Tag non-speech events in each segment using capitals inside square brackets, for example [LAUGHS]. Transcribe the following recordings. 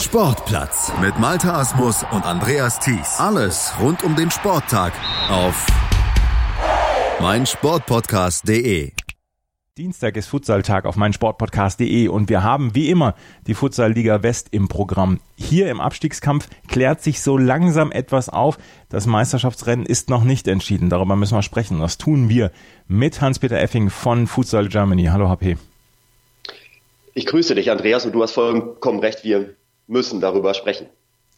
Sportplatz mit Malta Asmus und Andreas Thies. Alles rund um den Sporttag auf meinsportpodcast.de. Dienstag ist Futsaltag auf meinsportpodcast.de und wir haben wie immer die Futsalliga West im Programm. Hier im Abstiegskampf klärt sich so langsam etwas auf. Das Meisterschaftsrennen ist noch nicht entschieden. Darüber müssen wir sprechen. Das tun wir mit Hans-Peter Effing von Futsal Germany. Hallo HP. Ich grüße dich, Andreas, und du hast vollkommen recht. Wir müssen darüber sprechen.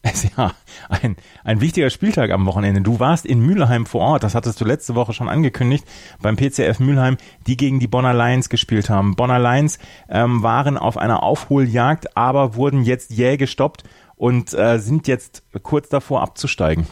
[LAUGHS] Ja, ein, ein wichtiger Spieltag am Wochenende. Du warst in Mülheim vor Ort, das hattest du letzte Woche schon angekündigt, beim PCF Mülheim, die gegen die Bonner Lions gespielt haben. Bonner Lions ähm, waren auf einer Aufholjagd, aber wurden jetzt jäh gestoppt und äh, sind jetzt kurz davor abzusteigen.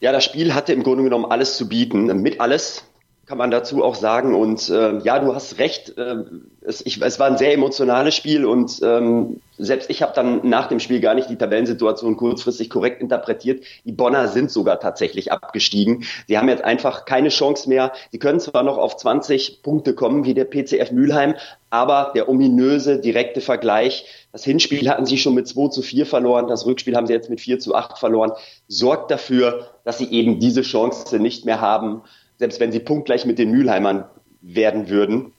Ja, das Spiel hatte im Grunde genommen alles zu bieten. Mit alles kann man dazu auch sagen. Und äh, ja, du hast recht. Äh, es, ich, es war ein sehr emotionales Spiel und ähm, selbst ich habe dann nach dem Spiel gar nicht die Tabellensituation kurzfristig korrekt interpretiert. Die Bonner sind sogar tatsächlich abgestiegen. Sie haben jetzt einfach keine Chance mehr. Sie können zwar noch auf 20 Punkte kommen wie der PCF Mülheim, aber der ominöse direkte Vergleich, das Hinspiel hatten sie schon mit 2 zu 4 verloren, das Rückspiel haben sie jetzt mit 4 zu 8 verloren, sorgt dafür, dass sie eben diese Chance nicht mehr haben, selbst wenn sie punktgleich mit den Mülheimern werden würden,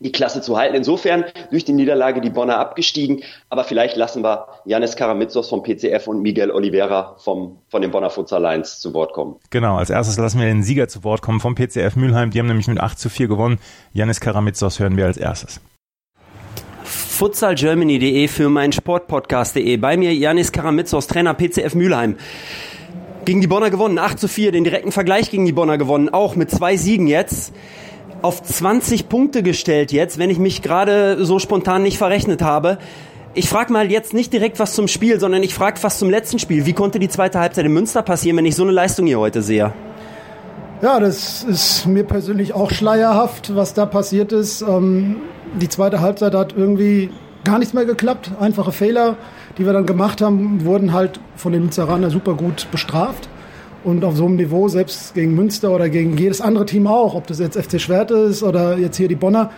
die Klasse zu halten. Insofern durch die Niederlage die Bonner abgestiegen, aber vielleicht lassen wir Janis Karamitsos vom PCF und Miguel Oliveira vom, von den Bonner Futsal Lions zu Wort kommen. Genau, als erstes lassen wir den Sieger zu Wort kommen vom PCF Mülheim. Die haben nämlich mit 8 zu 4 gewonnen. Janis Karamitsos hören wir als erstes futsalgermany.de für meinen Sportpodcast.de. Bei mir Janis Karamitsos, Trainer PCF Mülheim gegen die Bonner gewonnen, 8 zu 4, den direkten Vergleich gegen die Bonner gewonnen, auch mit zwei Siegen jetzt. Auf 20 Punkte gestellt jetzt, wenn ich mich gerade so spontan nicht verrechnet habe. Ich frage mal jetzt nicht direkt was zum Spiel, sondern ich frage was zum letzten Spiel. Wie konnte die zweite Halbzeit in Münster passieren, wenn ich so eine Leistung hier heute sehe? Ja, das ist mir persönlich auch schleierhaft, was da passiert ist. Ähm, die zweite Halbzeit hat irgendwie gar nichts mehr geklappt. Einfache Fehler, die wir dann gemacht haben, wurden halt von den Münsteraner super gut bestraft. Und auf so einem Niveau, selbst gegen Münster oder gegen jedes andere Team auch, ob das jetzt FC Schwerte ist oder jetzt hier die Bonner,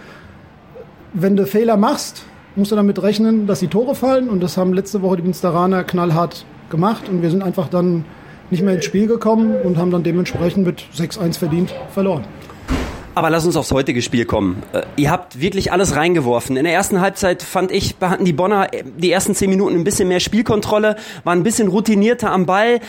wenn du Fehler machst, musst du damit rechnen, dass die Tore fallen. Und das haben letzte Woche die Münsteraner knallhart gemacht. Und wir sind einfach dann nicht mehr ins Spiel gekommen und haben dann dementsprechend mit 6-1 verdient verloren. Aber lass uns aufs heutige Spiel kommen. Äh, ihr habt wirklich alles reingeworfen. In der ersten Halbzeit fand ich, hatten die Bonner äh, die ersten zehn Minuten ein bisschen mehr Spielkontrolle, waren ein bisschen routinierter am Ball.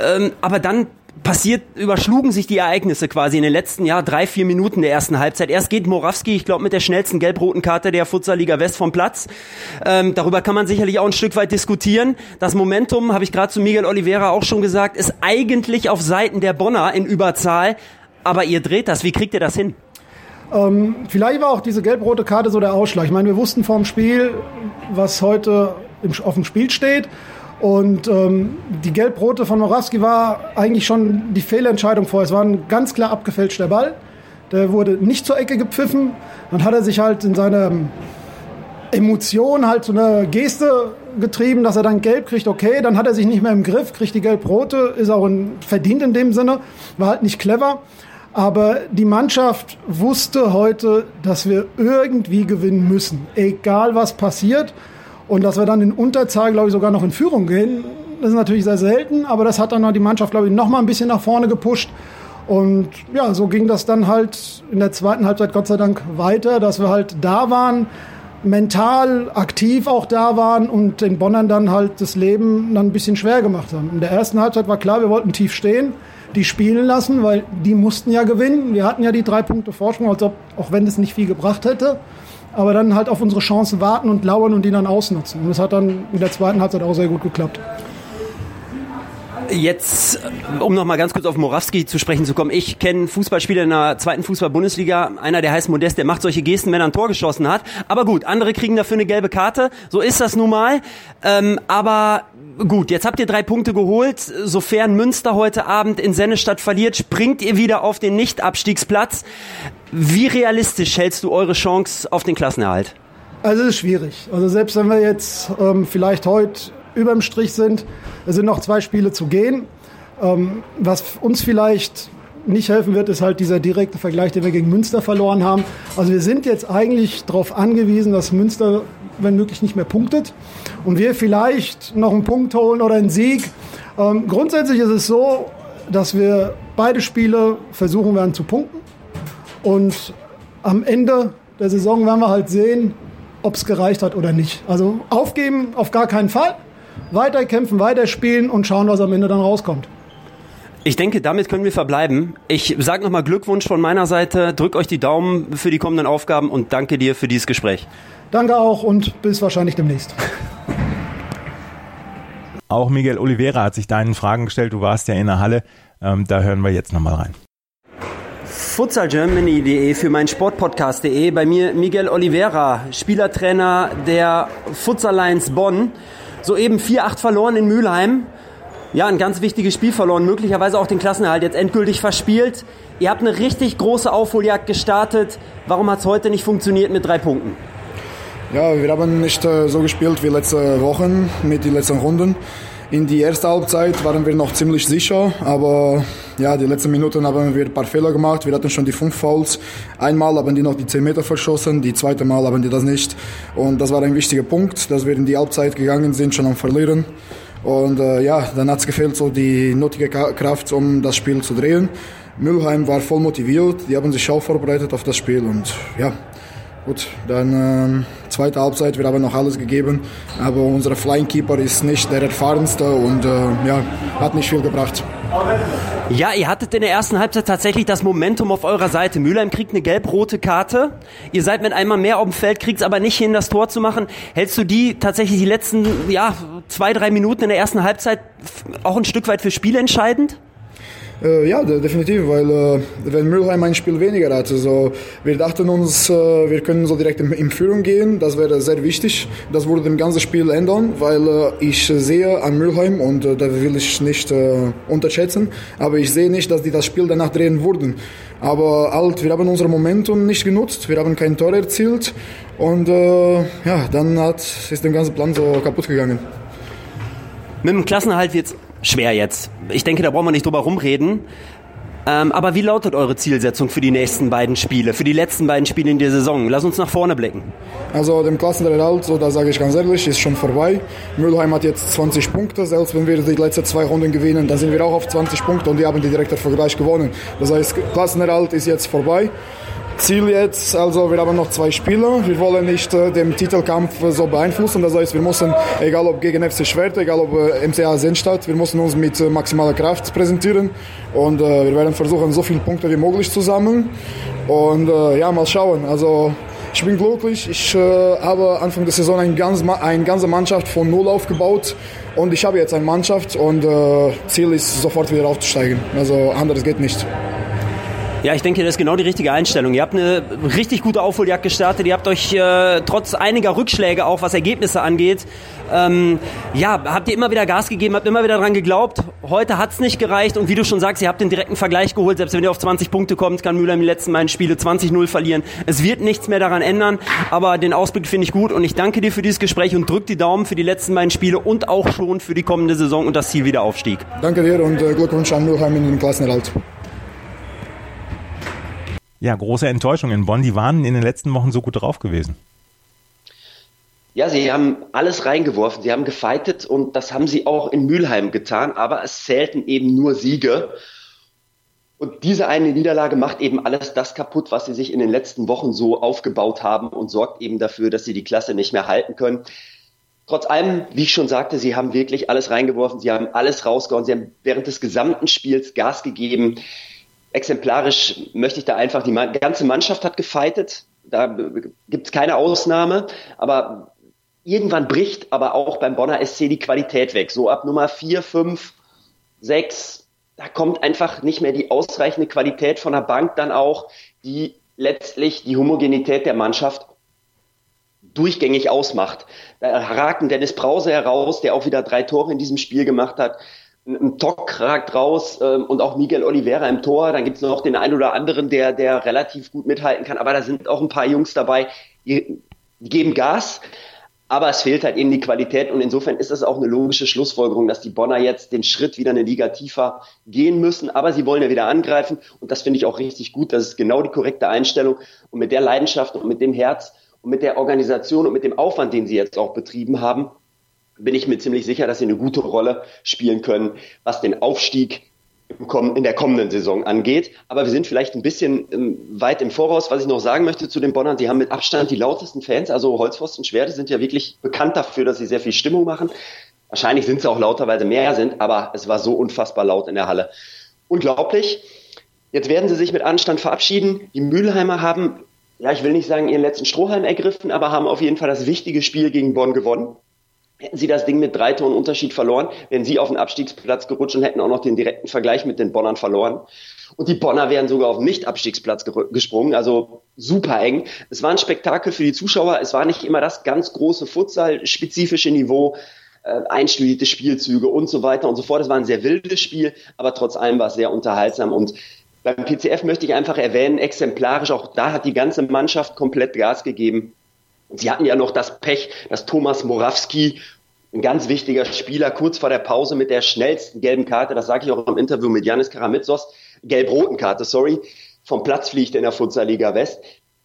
Ähm, aber dann passiert, überschlugen sich die Ereignisse quasi in den letzten ja, drei, vier Minuten der ersten Halbzeit. Erst geht Morawski, ich glaube, mit der schnellsten gelb-roten Karte der Futsalliga West vom Platz. Ähm, darüber kann man sicherlich auch ein Stück weit diskutieren. Das Momentum, habe ich gerade zu Miguel Oliveira auch schon gesagt, ist eigentlich auf Seiten der Bonner in Überzahl. Aber ihr dreht das. Wie kriegt ihr das hin? Ähm, vielleicht war auch diese gelb-rote Karte so der Ausschlag. Ich meine, wir wussten vorm Spiel, was heute im, auf dem Spiel steht. Und ähm, die gelb-rote von Morawski war eigentlich schon die Fehlentscheidung vorher. Es war ein ganz klar abgefälschter Ball. Der wurde nicht zur Ecke gepfiffen. Dann hat er sich halt in seiner Emotion halt so eine Geste getrieben, dass er dann gelb kriegt. Okay, dann hat er sich nicht mehr im Griff, kriegt die gelb-rote, ist auch ein, verdient in dem Sinne, war halt nicht clever. Aber die Mannschaft wusste heute, dass wir irgendwie gewinnen müssen, egal was passiert. Und dass wir dann in Unterzahl, glaube ich, sogar noch in Führung gehen, das ist natürlich sehr selten, aber das hat dann die Mannschaft, glaube ich, noch mal ein bisschen nach vorne gepusht. Und ja, so ging das dann halt in der zweiten Halbzeit Gott sei Dank weiter, dass wir halt da waren, mental aktiv auch da waren und den Bonnern dann halt das Leben dann ein bisschen schwer gemacht haben. In der ersten Halbzeit war klar, wir wollten tief stehen die spielen lassen, weil die mussten ja gewinnen. Wir hatten ja die drei Punkte Vorsprung, als ob, auch wenn es nicht viel gebracht hätte. Aber dann halt auf unsere Chancen warten und lauern und die dann ausnutzen. Und das hat dann in der zweiten Halbzeit auch sehr gut geklappt. Jetzt, um noch mal ganz kurz auf Morawski zu sprechen zu kommen. Ich kenne Fußballspieler in der zweiten Fußball-Bundesliga. Einer, der heißt Modest, der macht solche Gesten, wenn er ein Tor geschossen hat. Aber gut, andere kriegen dafür eine gelbe Karte. So ist das nun mal. Ähm, aber gut, jetzt habt ihr drei Punkte geholt. Sofern Münster heute Abend in Sennestadt verliert, springt ihr wieder auf den Nicht-Abstiegsplatz. Wie realistisch hältst du eure Chance auf den Klassenerhalt? Also es ist schwierig. Also selbst wenn wir jetzt ähm, vielleicht heute überm Strich sind. Es sind noch zwei Spiele zu gehen. Ähm, was uns vielleicht nicht helfen wird, ist halt dieser direkte Vergleich, den wir gegen Münster verloren haben. Also wir sind jetzt eigentlich darauf angewiesen, dass Münster wenn möglich nicht mehr punktet und wir vielleicht noch einen Punkt holen oder einen Sieg. Ähm, grundsätzlich ist es so, dass wir beide Spiele versuchen werden zu punkten und am Ende der Saison werden wir halt sehen, ob es gereicht hat oder nicht. Also aufgeben auf gar keinen Fall, weiter kämpfen, weiter spielen und schauen, was am Ende dann rauskommt. Ich denke, damit können wir verbleiben. Ich sage nochmal Glückwunsch von meiner Seite, drück euch die Daumen für die kommenden Aufgaben und danke dir für dieses Gespräch. Danke auch und bis wahrscheinlich demnächst. Auch Miguel Oliveira hat sich deinen Fragen gestellt. Du warst ja in der Halle. Ähm, da hören wir jetzt nochmal rein. futsalgermany.de für mein Sportpodcast.de. Bei mir Miguel Oliveira, Spielertrainer der Futsal Lions Bonn. Soeben 4-8 verloren in Mülheim ja, ein ganz wichtiges Spiel verloren, möglicherweise auch den Klassenerhalt jetzt endgültig verspielt. Ihr habt eine richtig große Aufholjagd gestartet. Warum hat es heute nicht funktioniert mit drei Punkten? Ja, wir haben nicht äh, so gespielt wie letzte Wochen mit den letzten Runden. In die erste Halbzeit waren wir noch ziemlich sicher, aber ja, die letzten Minuten haben wir ein paar Fehler gemacht. Wir hatten schon die fünf Fouls. Einmal haben die noch die zehn Meter verschossen, die zweite Mal haben die das nicht. Und das war ein wichtiger Punkt, dass wir in die Halbzeit gegangen sind, schon am Verlieren. Und äh, ja, dann hat es gefehlt, so die nötige Kraft, um das Spiel zu drehen. Mülheim war voll motiviert, die haben sich auch vorbereitet auf das Spiel und ja, gut, dann äh, zweite Halbzeit, wir haben noch alles gegeben, aber unser Flying Keeper ist nicht der erfahrenste und äh, ja, hat nicht viel gebracht. Ja, ihr hattet in der ersten Halbzeit tatsächlich das Momentum auf eurer Seite. Mülheim kriegt eine gelb-rote Karte. Ihr seid mit einmal mehr auf dem Feld, kriegt es aber nicht hin, das Tor zu machen. Hältst du die tatsächlich die letzten ja, zwei, drei Minuten in der ersten Halbzeit auch ein Stück weit für Spiel entscheidend? Äh, ja, definitiv, weil äh, wenn Mülheim ein Spiel weniger hatte, so, wir dachten uns, äh, wir können so direkt in, in, Führung gehen, das wäre sehr wichtig. Das würde dem ganzen Spiel ändern, weil ich sehe an Mülheim, und da will ich nicht unterschätzen, aber ich sehe nicht, dass die das Spiel danach drehen würden. Aber halt, wir haben unser Momentum nicht genutzt, wir haben kein Tor erzielt und ja, dann hat, ist der ganze Plan so kaputt gegangen. Mit dem Klassenerhalt wird es schwer jetzt. Ich denke, da brauchen wir nicht drüber rumreden. Ähm, aber wie lautet eure Zielsetzung für die nächsten beiden Spiele, für die letzten beiden Spiele in der Saison? Lass uns nach vorne blicken. Also dem Klassenerhalt, so da sage ich ganz ehrlich, ist schon vorbei. Mülheim hat jetzt 20 Punkte, selbst wenn wir die letzten zwei Runden gewinnen, dann sind wir auch auf 20 Punkte und die haben die direkte Vergleich gewonnen. Das heißt, Klassenerhalt ist jetzt vorbei. Ziel jetzt, also wir haben noch zwei Spieler. Wir wollen nicht äh, den Titelkampf äh, so beeinflussen. Das heißt, wir müssen, egal ob gegen FC Schwerte, egal ob äh, MCA Sennstadt, wir müssen uns mit äh, maximaler Kraft präsentieren. Und äh, wir werden versuchen, so viele Punkte wie möglich zu sammeln. Und äh, ja, mal schauen. Also ich bin glücklich. Ich habe Anfang der Saison eine ganze, eine ganze Mannschaft von Null aufgebaut. Und ich habe jetzt eine Mannschaft und Ziel ist, sofort wieder aufzusteigen. Also anderes geht nicht. Ja, ich denke, das ist genau die richtige Einstellung. Ihr habt eine richtig gute Aufholjagd gestartet. Ihr habt euch äh, trotz einiger Rückschläge, auch was Ergebnisse angeht, ähm, ja, habt ihr immer wieder Gas gegeben, habt immer wieder dran geglaubt. Heute hat's nicht gereicht und wie du schon sagst, ihr habt den direkten Vergleich geholt. Selbst wenn ihr auf 20 Punkte kommt, kann Müller im letzten beiden Spiele 20-0 verlieren. Es wird nichts mehr daran ändern, aber den Ausblick finde ich gut und ich danke dir für dieses Gespräch und drück die Daumen für die letzten beiden Spiele und auch schon für die kommende Saison und das Ziel wieder Aufstieg. Danke dir und äh, Glückwunsch an Mülheim in den Klassenerhalt. Ja, große Enttäuschung in Bonn. Die waren in den letzten Wochen so gut drauf gewesen. Ja, sie haben alles reingeworfen. Sie haben gefeitet und das haben sie auch in Mülheim getan, aber es zählten eben nur Siege. Und diese eine Niederlage macht eben alles das kaputt, was sie sich in den letzten Wochen so aufgebaut haben und sorgt eben dafür, dass sie die Klasse nicht mehr halten können. Trotz allem, wie ich schon sagte, sie haben wirklich alles reingeworfen, sie haben alles rausgehauen, sie haben während des gesamten Spiels Gas gegeben exemplarisch möchte ich da einfach, die ganze Mannschaft hat gefeitet. Da gibt es keine Ausnahme. Aber irgendwann bricht aber auch beim Bonner SC die Qualität weg. So ab Nummer 4, 5, 6, da kommt einfach nicht mehr die ausreichende Qualität von der Bank dann auch, die letztlich die Homogenität der Mannschaft durchgängig ausmacht. Da raken Dennis Brause heraus, der auch wieder drei Tore in diesem Spiel gemacht hat ein Tock ragt raus ähm, und auch Miguel Oliveira im Tor. Dann gibt's noch den einen oder anderen, der, der relativ gut mithalten kann. Aber da sind auch ein paar Jungs dabei, die, die geben Gas. Aber es fehlt halt eben die Qualität und insofern ist das auch eine logische Schlussfolgerung, dass die Bonner jetzt den Schritt wieder eine Liga tiefer gehen müssen. Aber sie wollen ja wieder angreifen und das finde ich auch richtig gut. Das ist genau die korrekte Einstellung und mit der Leidenschaft und mit dem Herz und mit der Organisation und mit dem Aufwand, den sie jetzt auch betrieben haben, bin ich mir ziemlich sicher, dass sie eine gute Rolle spielen können, was den Aufstieg in der kommenden Saison angeht. Aber wir sind vielleicht ein bisschen ähm, weit im Voraus. Was ich noch sagen möchte zu den Bonnern, sie haben mit Abstand die lautesten Fans. Also Holzpfosten Schwerte sind ja wirklich bekannt dafür, dass sie sehr viel Stimmung machen. Wahrscheinlich sind sie auch lauter, weil sie mehr sind, aber es war so unfassbar laut in der Halle. Unglaublich. Jetzt werden sie sich mit Anstand verabschieden. Die Mülheimer haben, ja, ich will nicht sagen, ihren letzten Strohhalm ergriffen, aber haben auf jeden Fall das wichtige Spiel gegen Bonn gewonnen. Hätten sie das Ding mit drei Toren Unterschied verloren, wären sie auf den Abstiegsplatz gerutscht und hätten auch noch den direkten Vergleich mit den Bonnern verloren. Und die Bonner wären sogar auf den Nicht-Abstiegsplatz gesprungen, also super eng. Es war ein Spektakel für die Zuschauer. Es war nicht immer das ganz große Futsal-spezifische Niveau, äh, einstudierte Spielzüge und so weiter und so fort. Es war ein sehr wildes Spiel, aber trotz allem war es sehr unterhaltsam und beim PCF möchte ich einfach erwähnen, exemplarisch, auch da hat die ganze Mannschaft komplett Gas gegeben. Sie hatten ja noch das Pech, dass Thomas Morawski, ein ganz wichtiger Spieler, kurz vor der Pause mit der schnellsten gelben Karte, das sage ich auch im Interview mit Janis Karamitsos, gelb-roten Karte, sorry, vom Platz fliegt in der Futsal-Liga West.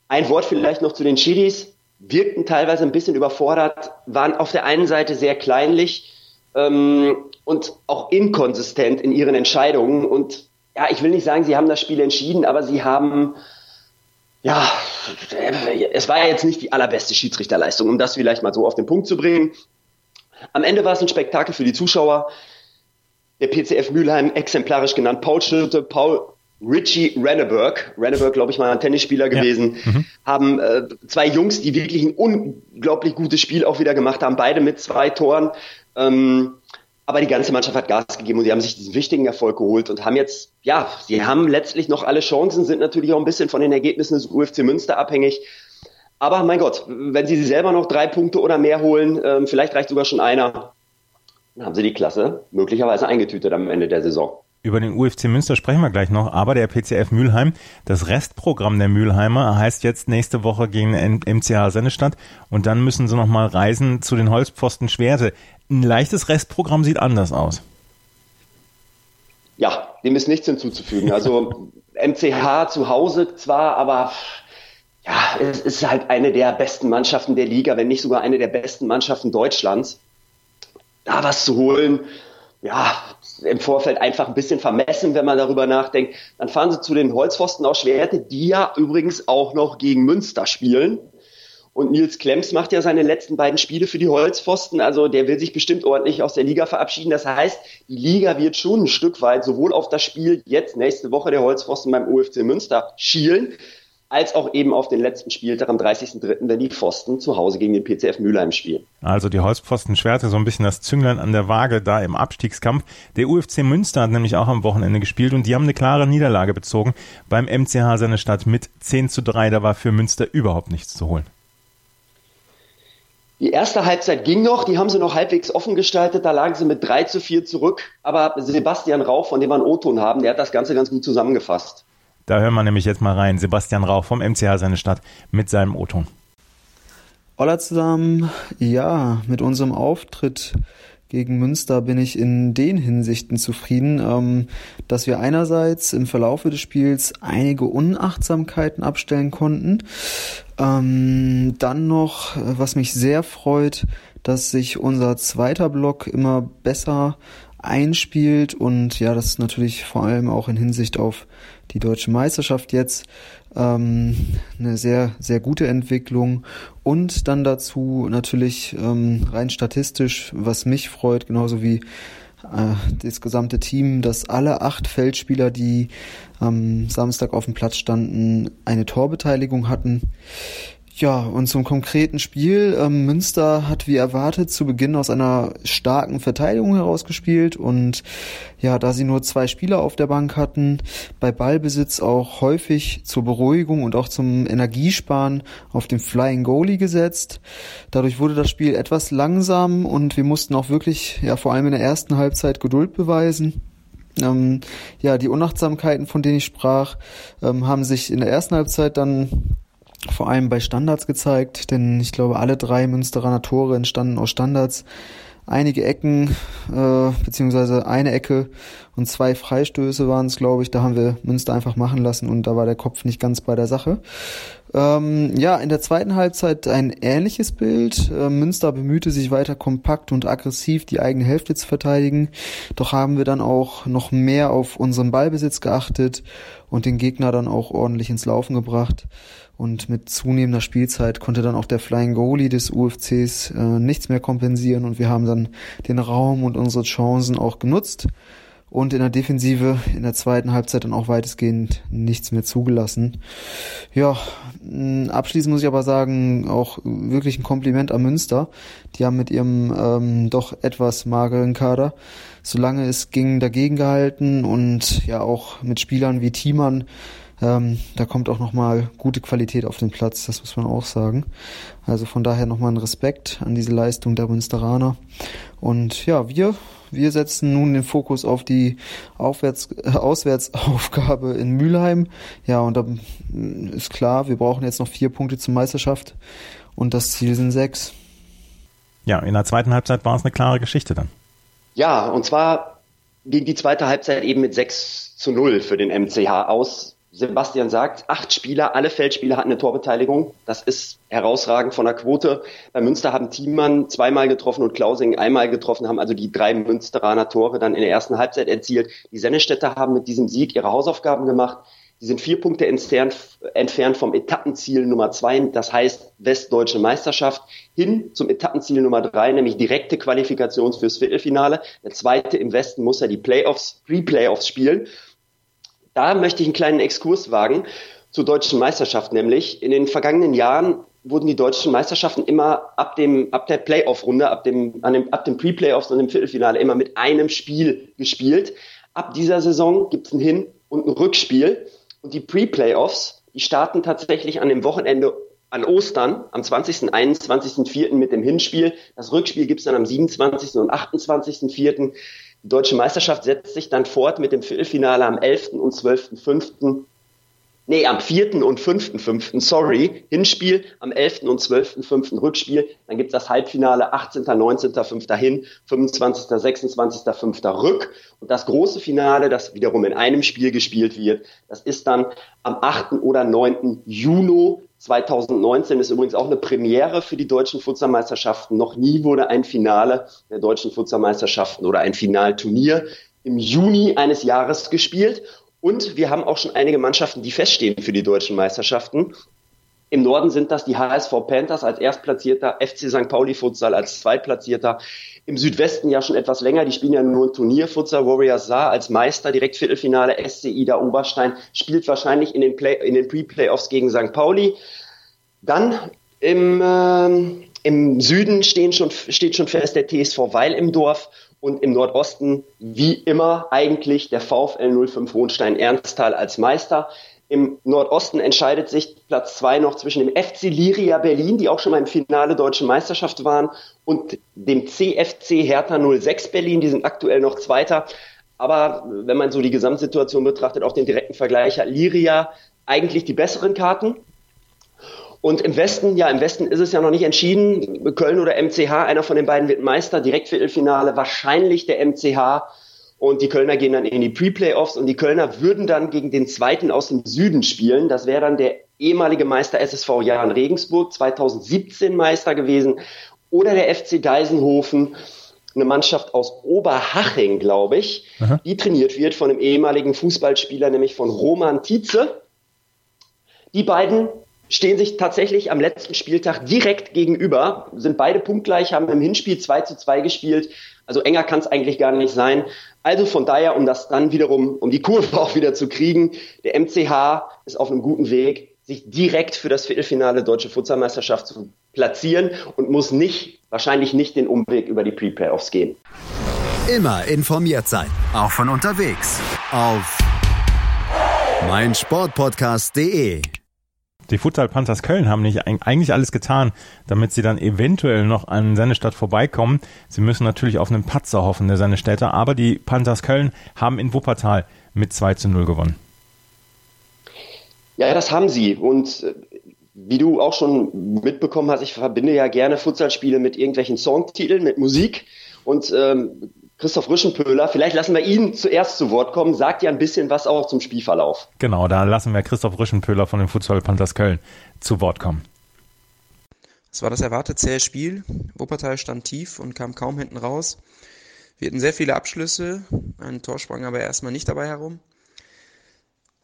Ein Wort vielleicht noch zu den Chidis, wirkten teilweise ein bisschen überfordert, waren auf der einen Seite sehr kleinlich ähm, und auch inkonsistent in ihren Entscheidungen. Und ja, ich will nicht sagen, sie haben das Spiel entschieden, aber sie haben ja, es war ja jetzt nicht die allerbeste Schiedsrichterleistung, um das vielleicht mal so auf den Punkt zu bringen. Am Ende war es ein Spektakel für die Zuschauer. Der PCF Mülheim, exemplarisch genannt, Paul Schirte, Paul Richie Renneberg, Renneberg, glaube ich, mal ein Tennisspieler gewesen, ja. mhm. haben äh, zwei Jungs, die wirklich ein unglaublich gutes Spiel auch wieder gemacht haben, beide mit zwei Toren. Ähm, aber die ganze Mannschaft hat Gas gegeben und sie haben sich diesen wichtigen Erfolg geholt und haben jetzt, ja, sie haben letztlich noch alle Chancen, sind natürlich auch ein bisschen von den Ergebnissen des UFC Münster abhängig. Aber mein Gott, wenn sie selber noch drei Punkte oder mehr holen, ähm, vielleicht reicht sogar schon einer, dann haben sie die Klasse möglicherweise eingetütet am Ende der Saison. Über den UFC Münster sprechen wir gleich noch, aber der PCF Mülheim, das Restprogramm der Mülheimer heißt jetzt nächste Woche gegen MCH Sennestadt und dann müssen sie nochmal reisen zu den Holzpfosten Schwerte. Ein leichtes Restprogramm sieht anders aus. Ja, dem ist nichts hinzuzufügen. Also MCH zu Hause zwar, aber ja, es ist halt eine der besten Mannschaften der Liga, wenn nicht sogar eine der besten Mannschaften Deutschlands. Da was zu holen, ja, im Vorfeld einfach ein bisschen vermessen, wenn man darüber nachdenkt. Dann fahren sie zu den Holzpfosten aus Schwerte, die ja übrigens auch noch gegen Münster spielen. Und Nils Klemms macht ja seine letzten beiden Spiele für die Holzpfosten. Also der will sich bestimmt ordentlich aus der Liga verabschieden. Das heißt, die Liga wird schon ein Stück weit sowohl auf das Spiel jetzt nächste Woche der Holzpfosten beim UFC Münster schielen, als auch eben auf den letzten Spieltag am 30.03., wenn die Pfosten zu Hause gegen den PCF Mülheim spielen. Also die Holzpfosten Schwerte so ein bisschen das Zünglein an der Waage da im Abstiegskampf. Der UFC Münster hat nämlich auch am Wochenende gespielt und die haben eine klare Niederlage bezogen beim MCH seine Stadt mit 10 zu 3. Da war für Münster überhaupt nichts zu holen. Die erste Halbzeit ging noch, die haben sie noch halbwegs offen gestaltet, da lagen sie mit 3 zu 4 zurück. Aber Sebastian Rauch, von dem wir einen O-Ton haben, der hat das Ganze ganz gut zusammengefasst. Da hören wir nämlich jetzt mal rein. Sebastian Rauch vom MCH seine Stadt mit seinem O-Ton. Hola zusammen. Ja, mit unserem Auftritt gegen Münster bin ich in den Hinsichten zufrieden, ähm, dass wir einerseits im Verlaufe des Spiels einige Unachtsamkeiten abstellen konnten. Ähm, dann noch, was mich sehr freut, dass sich unser zweiter Block immer besser einspielt und ja, das ist natürlich vor allem auch in Hinsicht auf die deutsche Meisterschaft jetzt ähm, eine sehr, sehr gute Entwicklung und dann dazu natürlich ähm, rein statistisch, was mich freut, genauso wie äh, das gesamte Team, dass alle acht Feldspieler, die am Samstag auf dem Platz standen, eine Torbeteiligung hatten. Ja, und zum konkreten Spiel. Ähm, Münster hat wie erwartet zu Beginn aus einer starken Verteidigung herausgespielt und ja, da sie nur zwei Spieler auf der Bank hatten, bei Ballbesitz auch häufig zur Beruhigung und auch zum Energiesparen auf den Flying Goalie gesetzt. Dadurch wurde das Spiel etwas langsam und wir mussten auch wirklich, ja, vor allem in der ersten Halbzeit Geduld beweisen. Ähm, ja, die Unachtsamkeiten, von denen ich sprach, ähm, haben sich in der ersten Halbzeit dann vor allem bei Standards gezeigt, denn ich glaube, alle drei Münsteraner Tore entstanden aus Standards. Einige Ecken, äh, beziehungsweise eine Ecke und zwei Freistöße waren es, glaube ich. Da haben wir Münster einfach machen lassen und da war der Kopf nicht ganz bei der Sache. Ähm, ja, in der zweiten Halbzeit ein ähnliches Bild. Äh, Münster bemühte sich weiter kompakt und aggressiv die eigene Hälfte zu verteidigen. Doch haben wir dann auch noch mehr auf unseren Ballbesitz geachtet und den Gegner dann auch ordentlich ins Laufen gebracht. Und mit zunehmender Spielzeit konnte dann auch der Flying Goalie des UFCs äh, nichts mehr kompensieren und wir haben dann den Raum und unsere Chancen auch genutzt und in der Defensive in der zweiten Halbzeit dann auch weitestgehend nichts mehr zugelassen. Ja, abschließend muss ich aber sagen, auch wirklich ein Kompliment an Münster. Die haben mit ihrem ähm, doch etwas mageren Kader, solange es ging, dagegen gehalten und ja auch mit Spielern wie Thiemann ähm, da kommt auch nochmal gute Qualität auf den Platz, das muss man auch sagen. Also von daher nochmal ein Respekt an diese Leistung der Münsteraner. Und ja, wir, wir setzen nun den Fokus auf die Aufwärts, äh, Auswärtsaufgabe in Mülheim. Ja, und da ist klar, wir brauchen jetzt noch vier Punkte zur Meisterschaft und das Ziel sind sechs. Ja, in der zweiten Halbzeit war es eine klare Geschichte dann. Ja, und zwar ging die zweite Halbzeit eben mit 6 zu 0 für den MCH aus. Sebastian sagt, acht Spieler, alle Feldspieler hatten eine Torbeteiligung. Das ist herausragend von der Quote. Bei Münster haben Thiemann zweimal getroffen und Klausing einmal getroffen, haben also die drei Münsteraner Tore dann in der ersten Halbzeit erzielt. Die Sennestädter haben mit diesem Sieg ihre Hausaufgaben gemacht. Sie sind vier Punkte entfernt, vom Etappenziel Nummer zwei, das heißt Westdeutsche Meisterschaft, hin zum Etappenziel Nummer drei, nämlich direkte Qualifikation fürs Viertelfinale. Der zweite im Westen muss ja die Playoffs, Pre-Playoffs spielen. Da möchte ich einen kleinen Exkurs wagen zur deutschen Meisterschaft, nämlich in den vergangenen Jahren wurden die deutschen Meisterschaften immer ab dem ab der Playoff-Runde, ab dem, an dem, ab dem Pre-Playoffs und dem Viertelfinale immer mit einem Spiel gespielt. Ab dieser Saison gibt es ein Hin- und ein Rückspiel. Und die Pre-Playoffs, die starten tatsächlich an dem Wochenende an Ostern, am 20., 21., mit dem Hinspiel. Das Rückspiel gibt es dann am 27. und 28.4. Die deutsche Meisterschaft setzt sich dann fort mit dem Viertelfinale am 11. und 12.5. Nee, am 4. und 5.5. Sorry. Hinspiel am 11. und 12.5. Rückspiel. Dann gibt's das Halbfinale 18., 19.5. hin, 25., 26., 5. rück. Und das große Finale, das wiederum in einem Spiel gespielt wird, das ist dann am 8. oder 9. Juni 2019 ist übrigens auch eine Premiere für die deutschen Futsalmeisterschaften. Noch nie wurde ein Finale der deutschen Futsalmeisterschaften oder ein Finalturnier im Juni eines Jahres gespielt. Und wir haben auch schon einige Mannschaften, die feststehen für die deutschen Meisterschaften. Im Norden sind das die HSV Panthers als Erstplatzierter, FC St. Pauli Futsal als Zweitplatzierter. Im Südwesten ja schon etwas länger, die spielen ja nur ein Turnier. Futsal Warriors Saar als Meister, direkt Viertelfinale. SC Ida Oberstein spielt wahrscheinlich in den, Play in den Pre-Playoffs gegen St. Pauli. Dann im, äh, im Süden stehen schon, steht schon fest der TSV Weil im Dorf und im Nordosten wie immer eigentlich der VfL 05 Hohenstein Ernsthal als Meister. Im Nordosten entscheidet sich Platz zwei noch zwischen dem FC Liria Berlin, die auch schon mal im Finale Deutsche Meisterschaft waren, und dem CFC Hertha 06 Berlin, die sind aktuell noch Zweiter. Aber wenn man so die Gesamtsituation betrachtet, auch den direkten Vergleich, hat Liria eigentlich die besseren Karten. Und im Westen, ja, im Westen ist es ja noch nicht entschieden. Köln oder MCH, einer von den beiden wird Meister, Direktviertelfinale, wahrscheinlich der MCH. Und die Kölner gehen dann in die Pre-Playoffs und die Kölner würden dann gegen den zweiten aus dem Süden spielen. Das wäre dann der ehemalige Meister SSV Jahren Regensburg, 2017 Meister gewesen. Oder der FC Deisenhofen, eine Mannschaft aus Oberhaching, glaube ich, Aha. die trainiert wird von einem ehemaligen Fußballspieler, nämlich von Roman Tietze. Die beiden stehen sich tatsächlich am letzten Spieltag direkt gegenüber, sind beide punktgleich, haben im Hinspiel 2 zu 2 gespielt. Also enger kann es eigentlich gar nicht sein. Also von daher, um das dann wiederum, um die Kurve [LAUGHS] auch wieder zu kriegen, der MCH ist auf einem guten Weg, sich direkt für das Viertelfinale Deutsche Futsalmeisterschaft zu platzieren und muss nicht, wahrscheinlich nicht den Umweg über die Pre-Playoffs gehen. Immer informiert sein, auch von unterwegs. Auf meinsportpodcast.de die Futsal Panthers Köln haben nicht eigentlich alles getan, damit sie dann eventuell noch an Sennestadt vorbeikommen. Sie müssen natürlich auf einen Patzer hoffen, der Sennestädter, aber die Panthers Köln haben in Wuppertal mit 2 zu 0 gewonnen. Ja, das haben sie. Und äh, wie du auch schon mitbekommen hast, ich verbinde ja gerne Futsalspiele mit irgendwelchen Songtiteln, mit Musik. Und ähm, Christoph Rüschenpöhler. Vielleicht lassen wir ihn zuerst zu Wort kommen. Sagt ja ein bisschen was auch zum Spielverlauf. Genau, da lassen wir Christoph Rüschenpöhler von den Futsal Panthers Köln zu Wort kommen. Es war das erwartet zähe Spiel. Wuppertal stand tief und kam kaum hinten raus. Wir hatten sehr viele Abschlüsse, ein Tor sprang aber erstmal nicht dabei herum.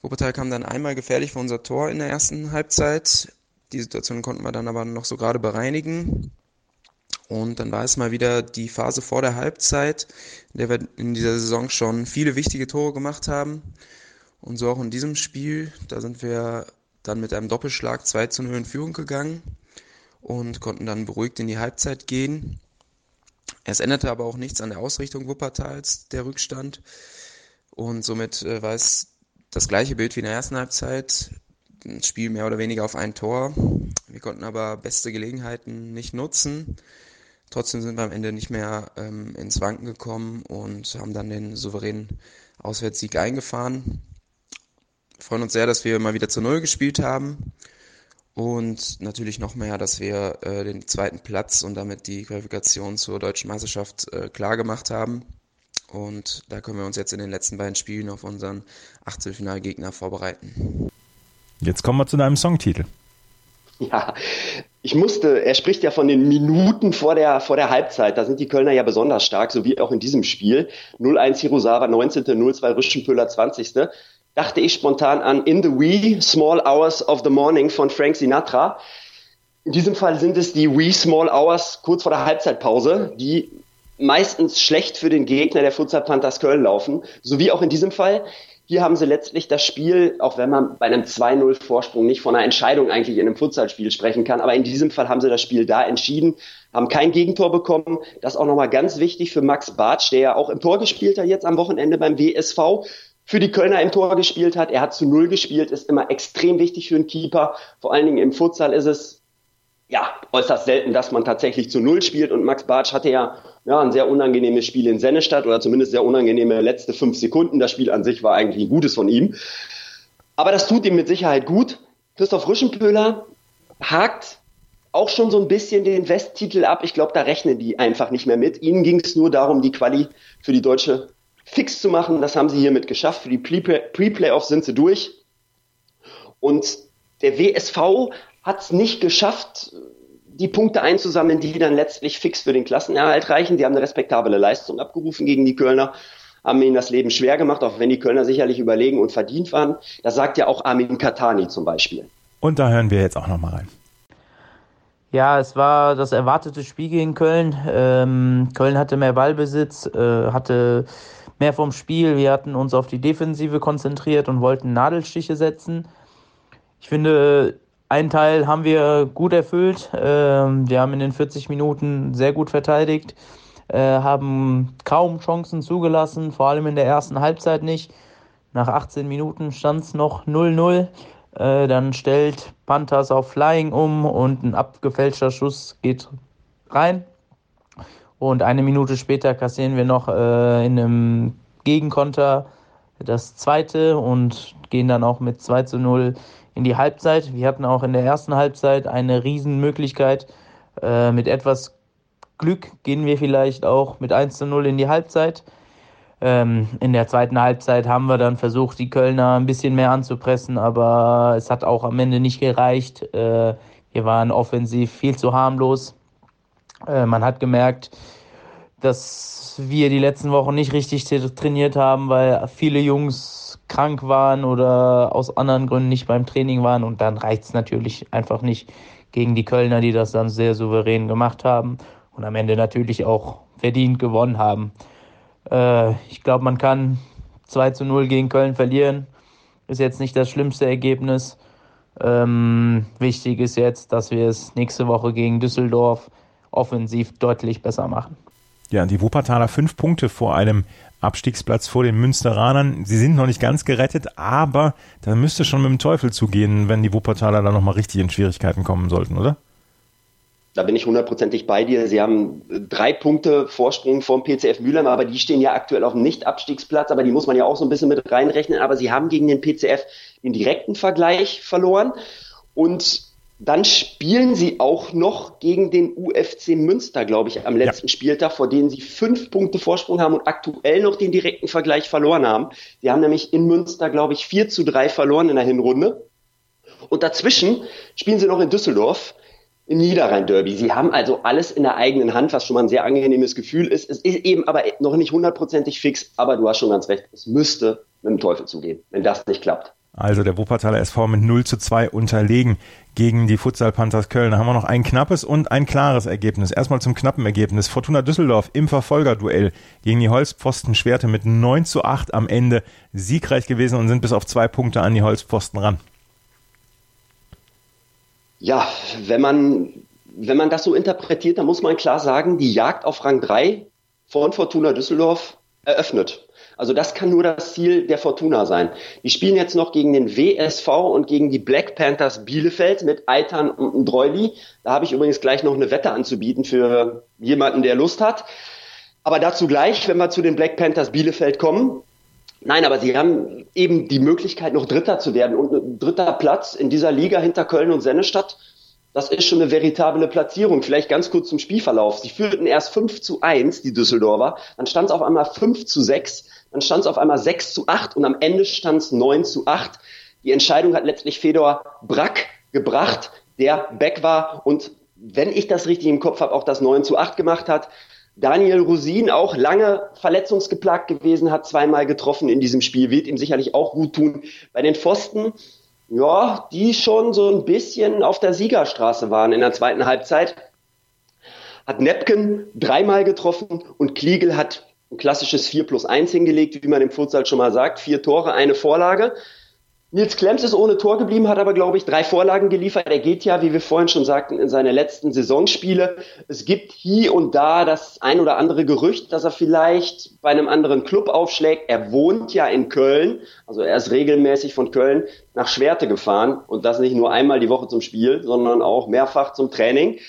Wuppertal kam dann einmal gefährlich vor unser Tor in der ersten Halbzeit. Die Situation konnten wir dann aber noch so gerade bereinigen. Und dann war es mal wieder die Phase vor der Halbzeit, in der wir in dieser Saison schon viele wichtige Tore gemacht haben. Und so auch in diesem Spiel, da sind wir dann mit einem Doppelschlag 2 zu 0 in Führung gegangen und konnten dann beruhigt in die Halbzeit gehen. Es änderte aber auch nichts an der Ausrichtung Wuppertals, der Rückstand. Und somit äh, war es das gleiche Bild wie in der ersten Halbzeit. Ein Spiel mehr oder weniger auf ein Tor. Wir konnten aber beste Gelegenheiten nicht nutzen. Trotzdem sind wir am Ende nicht mehr ähm, ins Wanken gekommen und haben dann den souveränen Auswärtssieg eingefahren. Wir freuen uns sehr, dass wir mal wieder zu Null gespielt haben und natürlich noch mehr, dass wir äh, den zweiten Platz und damit die Qualifikation zur deutschen Meisterschaft äh, klar gemacht haben. Und da können wir uns jetzt in den letzten beiden Spielen auf unseren Achtelfinalgegner vorbereiten. Jetzt kommen wir zu deinem Songtitel. Ja, ich musste, er spricht ja von den Minuten vor der, vor der Halbzeit. Da sind die Kölner ja besonders stark, so wie auch in diesem Spiel. 0-1 Hirosawa, 19. 0-2 Rüschenpöhler, 20 dachte ich spontan an In the Wee Small Hours of the Morning von Frank Sinatra. In diesem Fall sind es die Wee Small Hours kurz vor der Halbzeitpause, die meistens schlecht für den Gegner der Futsal Panthers Köln laufen, so wie auch in diesem Fall. Hier haben sie letztlich das Spiel, auch wenn man bei einem 2-0 Vorsprung nicht von einer Entscheidung eigentlich in einem Futsalspiel sprechen kann, aber in diesem Fall haben sie das Spiel da entschieden, haben kein Gegentor bekommen. Das auch nochmal ganz wichtig für Max Bartsch, der ja auch im Tor gespielt hat jetzt am Wochenende beim WSV für die Kölner im Tor gespielt hat. Er hat zu Null gespielt, ist immer extrem wichtig für einen Keeper. Vor allen Dingen im Futsal ist es ja äußerst selten, dass man tatsächlich zu Null spielt. Und Max Bartsch hatte ja, ja ein sehr unangenehmes Spiel in Sennestadt oder zumindest sehr unangenehme letzte fünf Sekunden. Das Spiel an sich war eigentlich ein gutes von ihm. Aber das tut ihm mit Sicherheit gut. Christoph Rüschenpöhler hakt auch schon so ein bisschen den Westtitel ab. Ich glaube, da rechnen die einfach nicht mehr mit. Ihnen ging es nur darum, die Quali für die deutsche fix zu machen. Das haben sie hiermit geschafft. Für die Pre-Playoffs sind sie durch. Und der WSV hat es nicht geschafft, die Punkte einzusammeln, die dann letztlich fix für den Klassenerhalt reichen. Die haben eine respektable Leistung abgerufen gegen die Kölner, haben ihnen das Leben schwer gemacht, auch wenn die Kölner sicherlich überlegen und verdient waren. Das sagt ja auch Armin Katani zum Beispiel. Und da hören wir jetzt auch nochmal rein. Ja, es war das erwartete Spiel gegen Köln. Ähm, Köln hatte mehr Ballbesitz, äh, hatte mehr vom Spiel. Wir hatten uns auf die Defensive konzentriert und wollten Nadelstiche setzen. Ich finde, einen Teil haben wir gut erfüllt. Ähm, wir haben in den 40 Minuten sehr gut verteidigt, äh, haben kaum Chancen zugelassen, vor allem in der ersten Halbzeit nicht. Nach 18 Minuten stand es noch 0-0. Äh, dann stellt Panthers auf Flying um und ein abgefälschter Schuss geht rein. Und eine Minute später kassieren wir noch äh, in einem Gegenkonter das zweite und gehen dann auch mit 2 zu 0 in die Halbzeit. Wir hatten auch in der ersten Halbzeit eine Riesenmöglichkeit. Äh, mit etwas Glück gehen wir vielleicht auch mit 1 zu 0 in die Halbzeit. Ähm, in der zweiten Halbzeit haben wir dann versucht, die Kölner ein bisschen mehr anzupressen, aber es hat auch am Ende nicht gereicht. Äh, wir waren offensiv viel zu harmlos. Äh, man hat gemerkt, dass wir die letzten Wochen nicht richtig trainiert haben, weil viele Jungs krank waren oder aus anderen Gründen nicht beim Training waren. Und dann reicht es natürlich einfach nicht gegen die Kölner, die das dann sehr souverän gemacht haben und am Ende natürlich auch verdient gewonnen haben. Äh, ich glaube, man kann 2 zu 0 gegen Köln verlieren. Ist jetzt nicht das schlimmste Ergebnis. Ähm, wichtig ist jetzt, dass wir es nächste Woche gegen Düsseldorf offensiv deutlich besser machen. Ja, die Wuppertaler fünf Punkte vor einem Abstiegsplatz vor den Münsteranern. Sie sind noch nicht ganz gerettet, aber da müsste schon mit dem Teufel zugehen, wenn die Wuppertaler da nochmal richtig in Schwierigkeiten kommen sollten, oder? Da bin ich hundertprozentig bei dir. Sie haben drei Punkte Vorsprung vom PCF Mülheim, aber die stehen ja aktuell auf dem Nicht-Abstiegsplatz, aber die muss man ja auch so ein bisschen mit reinrechnen. Aber sie haben gegen den PCF den direkten Vergleich verloren und Dann spielen sie auch noch gegen den UFC Münster, glaube ich, am letzten ja. Spieltag, vor denen sie fünf Punkte Vorsprung haben und aktuell noch den direkten Vergleich verloren haben. Die haben nämlich in Münster, glaube ich, 4 zu 3 verloren in der Hinrunde. Und dazwischen spielen sie noch in Düsseldorf im Niederrhein-Derby. Sie haben also alles in der eigenen Hand, was schon mal ein sehr angenehmes Gefühl ist. Es ist eben aber noch nicht hundertprozentig fix, aber du hast schon ganz recht, es müsste mit dem Teufel zugehen, wenn das nicht klappt. Also der Wuppertaler SV mit 0 zu 2 unterlegen gegen die Futsal Panthers Köln. Da haben wir noch ein knappes und ein klares Ergebnis. Erstmal zum knappen Ergebnis. Fortuna Düsseldorf im Verfolgerduell gegen die Holzpfosten Schwerte mit 9 zu 8 am Ende siegreich gewesen und sind bis auf zwei Punkte an die Holzpfosten ran. Ja, wenn man, wenn man das so interpretiert, dann muss man klar sagen, die Jagd auf Rang 3 von Fortuna Düsseldorf eröffnet. Also das kann nur das Ziel der Fortuna sein. Die spielen jetzt noch gegen den WSV und gegen die Black Panthers Bielefeld mit Eitern und Dreuli. Da habe ich übrigens gleich noch eine Wette anzubieten für jemanden, der Lust hat. Aber dazu gleich, wenn wir zu den Black Panthers Bielefeld kommen. Nein, aber sie haben eben die Möglichkeit, noch Dritter zu werden. Und ein dritter Platz in dieser Liga hinter Köln und Sennestadt, das ist schon eine veritable Platzierung. Vielleicht ganz kurz zum Spielverlauf. Sie führten erst 5 zu 1, die Düsseldorfer. Dann stand es auf einmal 5 zu 6. Dann stand es auf einmal 6 zu 8 und am Ende stand es 9 zu 8. Die Entscheidung hat letztlich Fedor Brack gebracht, der back war und wenn ich das richtig im Kopf habe, auch das 9 zu 8 gemacht hat. Daniel Rosin, auch lange verletzungsgeplagt gewesen, hat zweimal getroffen in diesem Spiel, wird ihm sicherlich auch gut tun. Bei den Pfosten, ja, die schon so ein bisschen auf der Siegerstraße waren in der zweiten Halbzeit, hat Nepken dreimal getroffen und Kliegel hat ein klassisches 4 plus 1 hingelegt, wie man im Futsal schon mal sagt. Vier Tore, eine Vorlage. Nils Klemms ist ohne Tor geblieben, hat aber, glaube ich, drei Vorlagen geliefert. Er geht ja, wie wir vorhin schon sagten, in seine letzten Saisonspiele. Es gibt hier und da das ein oder andere Gerücht, dass er vielleicht bei einem anderen Club aufschlägt. Er wohnt ja in Köln, also er ist regelmäßig von Köln nach Schwerte gefahren und das nicht nur einmal die Woche zum Spiel, sondern auch mehrfach zum Training.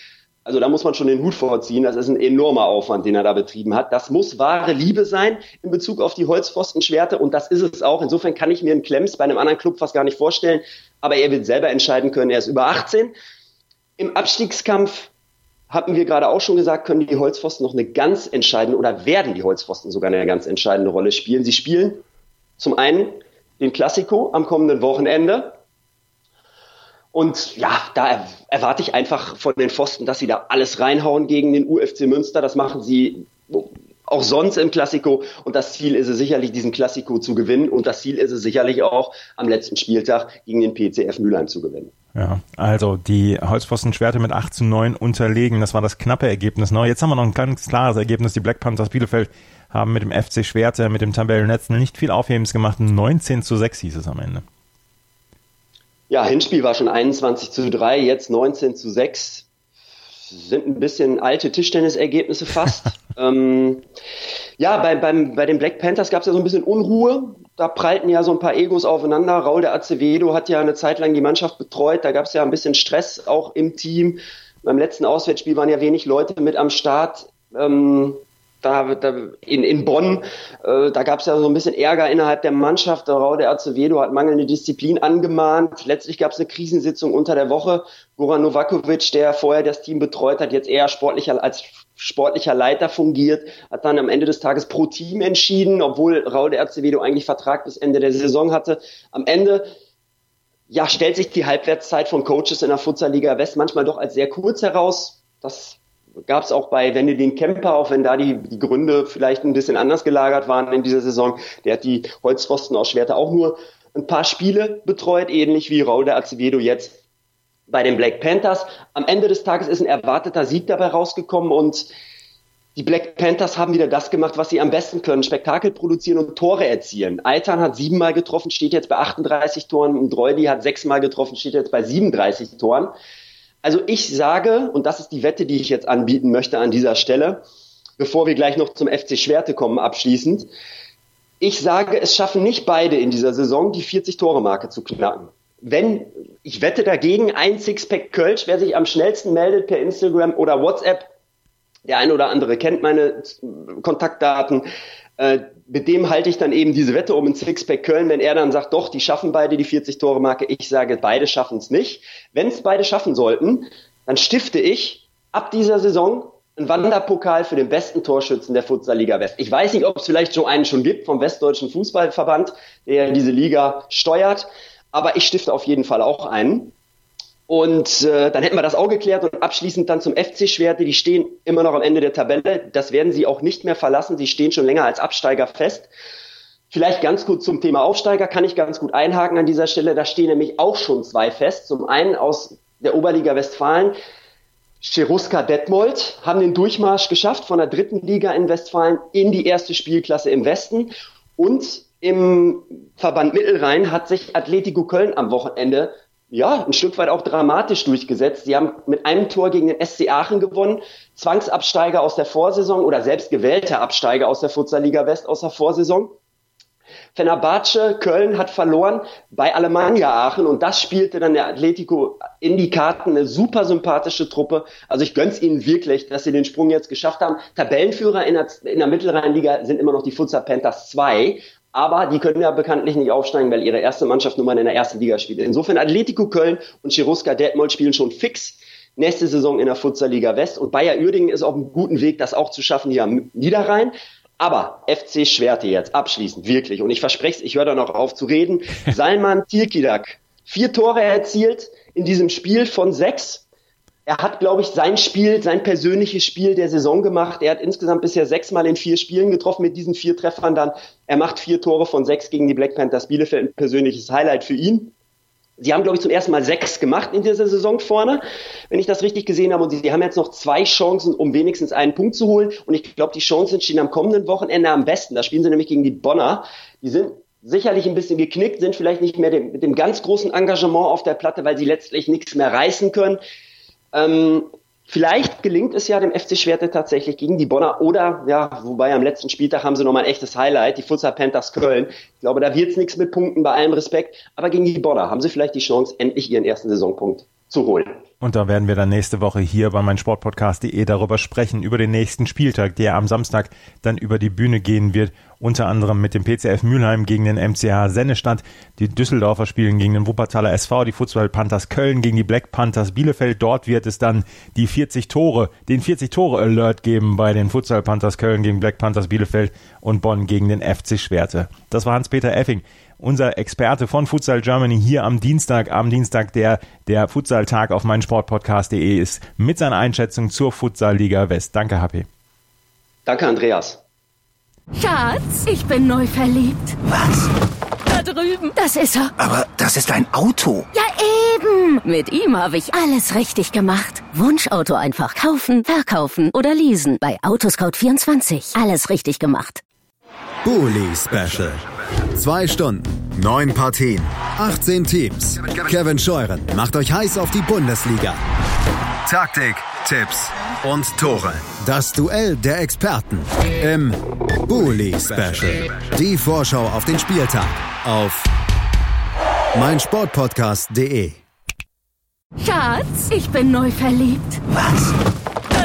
Also da muss man schon den Hut vorziehen. Das ist ein enormer Aufwand, den er da betrieben hat. Das muss wahre Liebe sein in Bezug auf die Holzpfostenschwerte und das ist es auch. Insofern kann ich mir einen Klemms bei einem anderen Club fast gar nicht vorstellen. Aber er wird selber entscheiden können. Er ist über 18. Im Abstiegskampf hatten wir gerade auch schon gesagt, können die Holzpfosten noch eine ganz entscheidende oder werden die Holzpfosten sogar eine ganz entscheidende Rolle spielen. Sie spielen zum einen den Klassiko am kommenden Wochenende und ja, da erwarte ich einfach von den Pfosten, dass sie da alles reinhauen gegen den UFC Münster. Das machen sie auch sonst im Klassiko. Und das Ziel ist es sicherlich, diesen Klassiko zu gewinnen. Und das Ziel ist es sicherlich auch, am letzten Spieltag gegen den PCF Mülheim zu gewinnen. Ja, also die Holzpfosten-Schwerte mit 8 zu 9 unterlegen. Das war das knappe Ergebnis. Ne? Jetzt haben wir noch ein ganz klares Ergebnis. Die Black Panthers Bielefeld haben mit dem FC Schwerte, mit dem Tabellennetzen nicht viel Aufhebens gemacht. 19 zu 6 hieß es am Ende. Ja, Hinspiel war schon 21 zu 3, jetzt 19 zu 6. Sind ein bisschen alte Tischtennisergebnisse fast. [LAUGHS] ähm, ja, bei, beim, bei den Black Panthers gab es ja so ein bisschen Unruhe. Da prallten ja so ein paar Egos aufeinander. Raul de Acevedo hat ja eine Zeit lang die Mannschaft betreut. Da gab es ja ein bisschen Stress auch im Team. Beim letzten Auswärtsspiel waren ja wenig Leute mit am Start. Ähm, da, da in, in Bonn, äh, da gab es ja so ein bisschen Ärger innerhalb der Mannschaft. Der Raude Acevedo hat mangelnde Disziplin angemahnt. Letztlich gab es eine Krisensitzung unter der Woche. Goran Novakovic, der vorher das Team betreut hat, jetzt eher sportlicher als sportlicher Leiter fungiert, hat dann am Ende des Tages pro Team entschieden, obwohl Raude Acevedo eigentlich Vertrag bis Ende der Saison hatte. Am Ende ja, stellt sich die Halbwertszeit von Coaches in der Futsal-Liga West manchmal doch als sehr kurz heraus. Das gab es auch bei Wendelin Kemper, auch wenn da die, die Gründe vielleicht ein bisschen anders gelagert waren in dieser Saison. Der hat die Holzpfosten aus Schwerte auch nur ein paar Spiele betreut, ähnlich wie Raul de Acevedo jetzt bei den Black Panthers. Am Ende des Tages ist ein erwarteter Sieg dabei rausgekommen und die Black Panthers haben wieder das gemacht, was sie am besten können, Spektakel produzieren und Tore erzielen. Altan hat siebenmal getroffen, steht jetzt bei 38 Toren und Dreuli hat sechsmal getroffen, steht jetzt bei 37 Toren. Also ich sage, und das ist die Wette, die ich jetzt anbieten möchte an dieser Stelle, bevor wir gleich noch zum FC Schwerte kommen abschließend. Ich sage, es schaffen nicht beide in dieser Saison die 40-Tore-Marke zu knacken. Wenn, ich wette dagegen, ein Sixpack Kölsch, wer sich am schnellsten meldet per Instagram oder WhatsApp, Der eine oder andere kennt meine Kontaktdaten. Äh, mit dem halte ich dann eben diese Wette um in Sixpack Köln, wenn er dann sagt, doch, die schaffen beide die 40-Tore-Marke. Ich sage, beide schaffen es nicht. Wenn es beide schaffen sollten, dann stifte ich ab dieser Saison einen Wanderpokal für den besten Torschützen der Futsal-Liga West. Ich weiß nicht, ob es vielleicht so einen schon gibt vom Westdeutschen Fußballverband, der diese Liga steuert, aber ich stifte auf jeden Fall auch einen. Und äh, dann hätten wir das auch geklärt und abschließend dann zum FC-Schwerte. Die stehen immer noch am Ende der Tabelle. Das werden sie auch nicht mehr verlassen. Sie stehen schon länger als Absteiger fest. Vielleicht ganz gut zum Thema Aufsteiger kann ich ganz gut einhaken an dieser Stelle. Da stehen nämlich auch schon zwei fest. Zum einen aus der Oberliga Westfalen. Cheruska Detmold haben den Durchmarsch geschafft von der dritten Liga in Westfalen in die erste Spielklasse im Westen. Und im Verband Mittelrhein hat sich Atletico Köln am Wochenende ja, ein Stück weit auch dramatisch durchgesetzt. Sie haben mit einem Tor gegen den SC Aachen gewonnen, Zwangsabsteiger aus der Vorsaison oder selbst gewählter Absteiger aus der Futsal West aus der Vorsaison. Fenerbahce Köln hat verloren bei Alemannia Aachen und das spielte dann der Atletico in die Karten, eine super sympathische Truppe. Also ich gönn's ihnen wirklich, dass sie den Sprung jetzt geschafft haben. Tabellenführer in der, in der Mittelrheinliga sind immer noch die Futsal Panthers 2 aber die können ja bekanntlich nicht aufsteigen, weil ihre erste Mannschaft nun mal in der ersten Liga spielt. Insofern Atletico Köln und Cheruska Detmold spielen schon fix nächste Saison in der Futsal Liga West und Bayer Uerdingen ist auf einem guten Weg, das auch zu schaffen hier am Niederrhein. Aber FC Schwerte jetzt abschließend, wirklich. Und ich verspreche es, ich höre da noch auf zu reden. [LAUGHS] Salman Tirkidak, vier Tore erzielt in diesem Spiel von sechs er hat, glaube ich, sein Spiel, sein persönliches Spiel der Saison gemacht. Er hat insgesamt bisher sechsmal in vier Spielen getroffen mit diesen vier Treffern dann. Er macht vier Tore von sechs gegen die Black Panthers Bielefeld. Ein persönliches Highlight für ihn. Sie haben, glaube ich, zum ersten Mal sechs gemacht in dieser Saison vorne, wenn ich das richtig gesehen habe. Und sie, sie haben jetzt noch zwei Chancen, um wenigstens einen Punkt zu holen. Und ich glaube, die Chancen stehen am kommenden Wochenende am besten. Da spielen sie nämlich gegen die Bonner. Die sind sicherlich ein bisschen geknickt, sind vielleicht nicht mehr dem, mit dem ganz großen Engagement auf der Platte, weil sie letztlich nichts mehr reißen können. Ähm, vielleicht gelingt es ja dem FC Schwerte tatsächlich gegen die Bonner oder, ja, wobei am letzten Spieltag haben sie nochmal ein echtes Highlight, die Futsal Panthers Köln. Ich glaube, da wird es nichts mit Punkten, bei allem Respekt. Aber gegen die Bonner haben sie vielleicht die Chance, endlich ihren ersten Saisonpunkt zu holen. Und da werden wir dann nächste Woche hier bei meinsportpodcast.de darüber sprechen, über den nächsten Spieltag, der am Samstag dann über die Bühne gehen wird. Unter anderem mit dem PCF Mülheim gegen den MCH Sennestadt. Die Düsseldorfer spielen gegen den Wuppertaler SV, die Fußball Panthers Köln gegen die Black Panthers Bielefeld. Dort wird es dann die 40 Tore, den 40 Tore Alert geben bei den Futsal Panthers Köln gegen Black Panthers Bielefeld und Bonn gegen den FC Schwerte. Das war Hans-Peter Effing unser Experte von Futsal Germany hier am Dienstag, am Dienstag, der der Futsal-Tag auf meinsportpodcast.de ist, mit seiner Einschätzung zur Futsal-Liga West. Danke, HP. Danke, Andreas. Schatz, ich bin neu verliebt. Was? Da drüben. Das ist er. Aber das ist ein Auto. Ja, eben. Mit ihm habe ich alles richtig gemacht. Wunschauto einfach kaufen, verkaufen oder leasen. Bei Autoscout24. Alles richtig gemacht. Bully Special. Zwei Stunden, neun Partien, 18 Teams. Kevin Scheuren macht euch heiß auf die Bundesliga. Taktik, Tipps und Tore. Das Duell der Experten im Bully Special. Die Vorschau auf den Spieltag auf meinsportpodcast.de. Schatz, ich bin neu verliebt. Was?